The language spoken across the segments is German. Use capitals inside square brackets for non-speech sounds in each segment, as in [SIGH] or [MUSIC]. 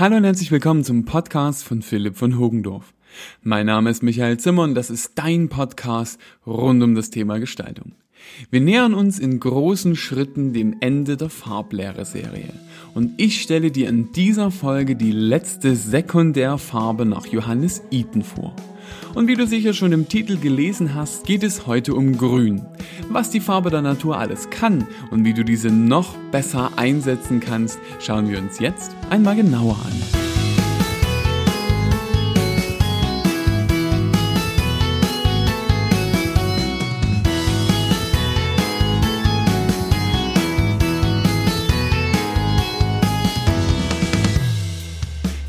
Hallo und herzlich willkommen zum Podcast von Philipp von Hogendorf. Mein Name ist Michael Zimmer und das ist dein Podcast rund um das Thema Gestaltung. Wir nähern uns in großen Schritten dem Ende der Farblehre-Serie. Und ich stelle dir in dieser Folge die letzte Sekundärfarbe nach Johannes Eaton vor. Und wie du sicher schon im Titel gelesen hast, geht es heute um Grün. Was die Farbe der Natur alles kann und wie du diese noch besser einsetzen kannst, schauen wir uns jetzt einmal genauer an.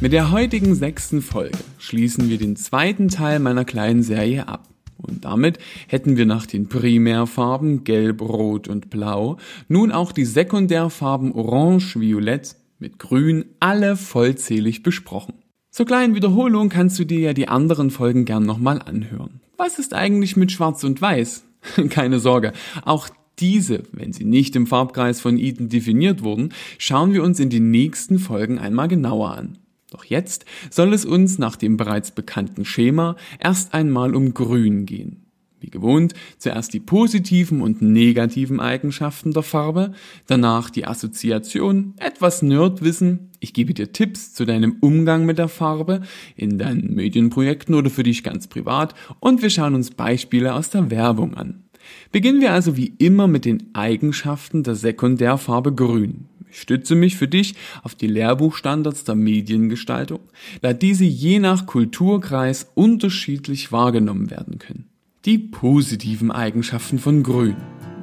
Mit der heutigen sechsten Folge schließen wir den zweiten Teil meiner kleinen Serie ab. Und damit hätten wir nach den Primärfarben Gelb, Rot und Blau nun auch die Sekundärfarben Orange, Violett mit Grün alle vollzählig besprochen. Zur kleinen Wiederholung kannst du dir ja die anderen Folgen gern nochmal anhören. Was ist eigentlich mit Schwarz und Weiß? [LAUGHS] Keine Sorge, auch diese, wenn sie nicht im Farbkreis von Eden definiert wurden, schauen wir uns in den nächsten Folgen einmal genauer an. Doch jetzt soll es uns nach dem bereits bekannten Schema erst einmal um Grün gehen. Wie gewohnt, zuerst die positiven und negativen Eigenschaften der Farbe, danach die Assoziation, etwas Nerdwissen, ich gebe dir Tipps zu deinem Umgang mit der Farbe in deinen Medienprojekten oder für dich ganz privat und wir schauen uns Beispiele aus der Werbung an. Beginnen wir also wie immer mit den Eigenschaften der Sekundärfarbe Grün. Ich stütze mich für dich auf die Lehrbuchstandards der Mediengestaltung, da diese je nach Kulturkreis unterschiedlich wahrgenommen werden können. Die positiven Eigenschaften von Grün.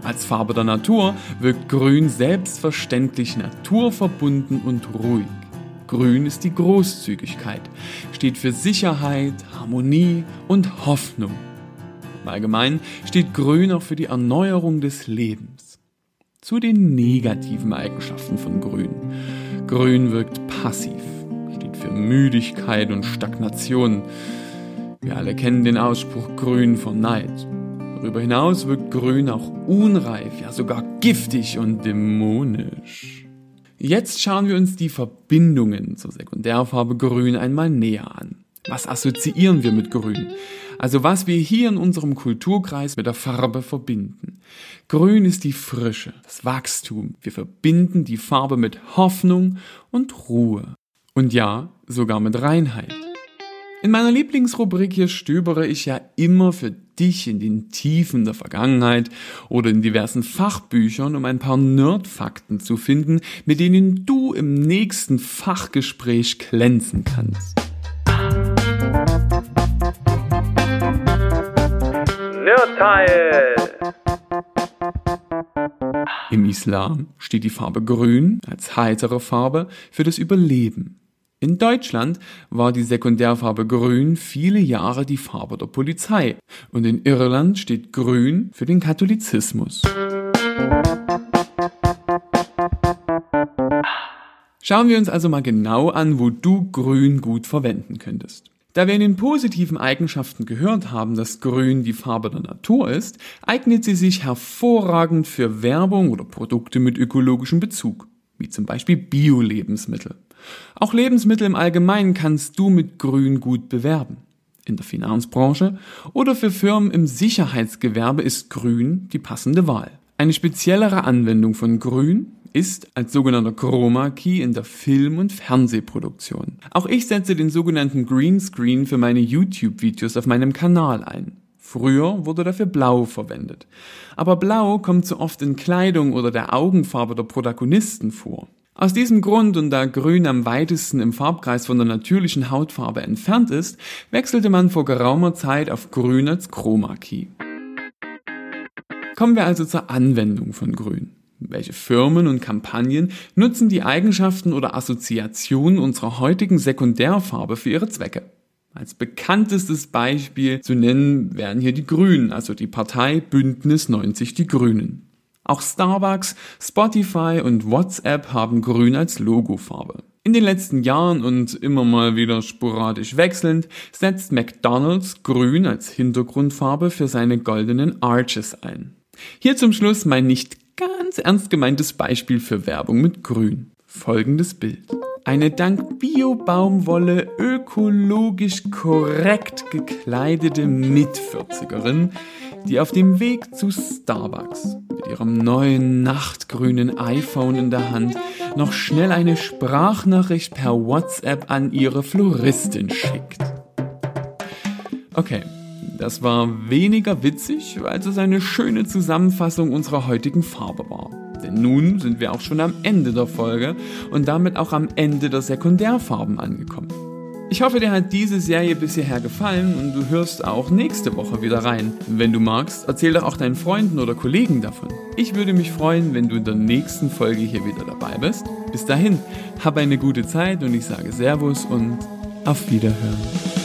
Als Farbe der Natur wirkt Grün selbstverständlich naturverbunden und ruhig. Grün ist die Großzügigkeit, steht für Sicherheit, Harmonie und Hoffnung. Im Allgemeinen steht Grün auch für die Erneuerung des Lebens zu den negativen Eigenschaften von Grün. Grün wirkt passiv, steht für Müdigkeit und Stagnation. Wir alle kennen den Ausspruch Grün von Neid. Darüber hinaus wirkt Grün auch unreif, ja sogar giftig und dämonisch. Jetzt schauen wir uns die Verbindungen zur Sekundärfarbe Grün einmal näher an. Was assoziieren wir mit Grün? Also was wir hier in unserem Kulturkreis mit der Farbe verbinden. Grün ist die Frische, das Wachstum. Wir verbinden die Farbe mit Hoffnung und Ruhe. Und ja, sogar mit Reinheit. In meiner Lieblingsrubrik hier stöbere ich ja immer für dich in den Tiefen der Vergangenheit oder in diversen Fachbüchern, um ein paar Nerdfakten zu finden, mit denen du im nächsten Fachgespräch glänzen kannst. Im Islam steht die Farbe Grün als heitere Farbe für das Überleben. In Deutschland war die Sekundärfarbe Grün viele Jahre die Farbe der Polizei und in Irland steht Grün für den Katholizismus. Schauen wir uns also mal genau an, wo du Grün gut verwenden könntest. Da wir in den positiven Eigenschaften gehört haben, dass Grün die Farbe der Natur ist, eignet sie sich hervorragend für Werbung oder Produkte mit ökologischem Bezug, wie zum Beispiel Bio-Lebensmittel. Auch Lebensmittel im Allgemeinen kannst du mit Grün gut bewerben. In der Finanzbranche oder für Firmen im Sicherheitsgewerbe ist Grün die passende Wahl. Eine speziellere Anwendung von Grün ist als sogenannter Chroma Key in der Film- und Fernsehproduktion. Auch ich setze den sogenannten Greenscreen für meine YouTube-Videos auf meinem Kanal ein. Früher wurde dafür Blau verwendet. Aber Blau kommt so oft in Kleidung oder der Augenfarbe der Protagonisten vor. Aus diesem Grund und da Grün am weitesten im Farbkreis von der natürlichen Hautfarbe entfernt ist, wechselte man vor geraumer Zeit auf Grün als Chroma Key. Kommen wir also zur Anwendung von Grün. Welche Firmen und Kampagnen nutzen die Eigenschaften oder Assoziationen unserer heutigen Sekundärfarbe für ihre Zwecke? Als bekanntestes Beispiel zu nennen wären hier die Grünen, also die Partei Bündnis 90 Die Grünen. Auch Starbucks, Spotify und WhatsApp haben Grün als Logofarbe. In den letzten Jahren und immer mal wieder sporadisch wechselnd setzt McDonald's Grün als Hintergrundfarbe für seine goldenen Arches ein. Hier zum Schluss mein nicht ganz ernst gemeintes Beispiel für Werbung mit Grün. Folgendes Bild. Eine dank Bio-Baumwolle ökologisch korrekt gekleidete Mit-40erin, die auf dem Weg zu Starbucks mit ihrem neuen nachtgrünen iPhone in der Hand noch schnell eine Sprachnachricht per WhatsApp an ihre Floristin schickt. Okay, das war weniger witzig, als es eine schöne Zusammenfassung unserer heutigen Farbe war. Denn nun sind wir auch schon am Ende der Folge und damit auch am Ende der Sekundärfarben angekommen. Ich hoffe, dir hat diese Serie bis hierher gefallen und du hörst auch nächste Woche wieder rein. Wenn du magst, erzähl doch auch deinen Freunden oder Kollegen davon. Ich würde mich freuen, wenn du in der nächsten Folge hier wieder dabei bist. Bis dahin, hab eine gute Zeit und ich sage Servus und auf Wiederhören.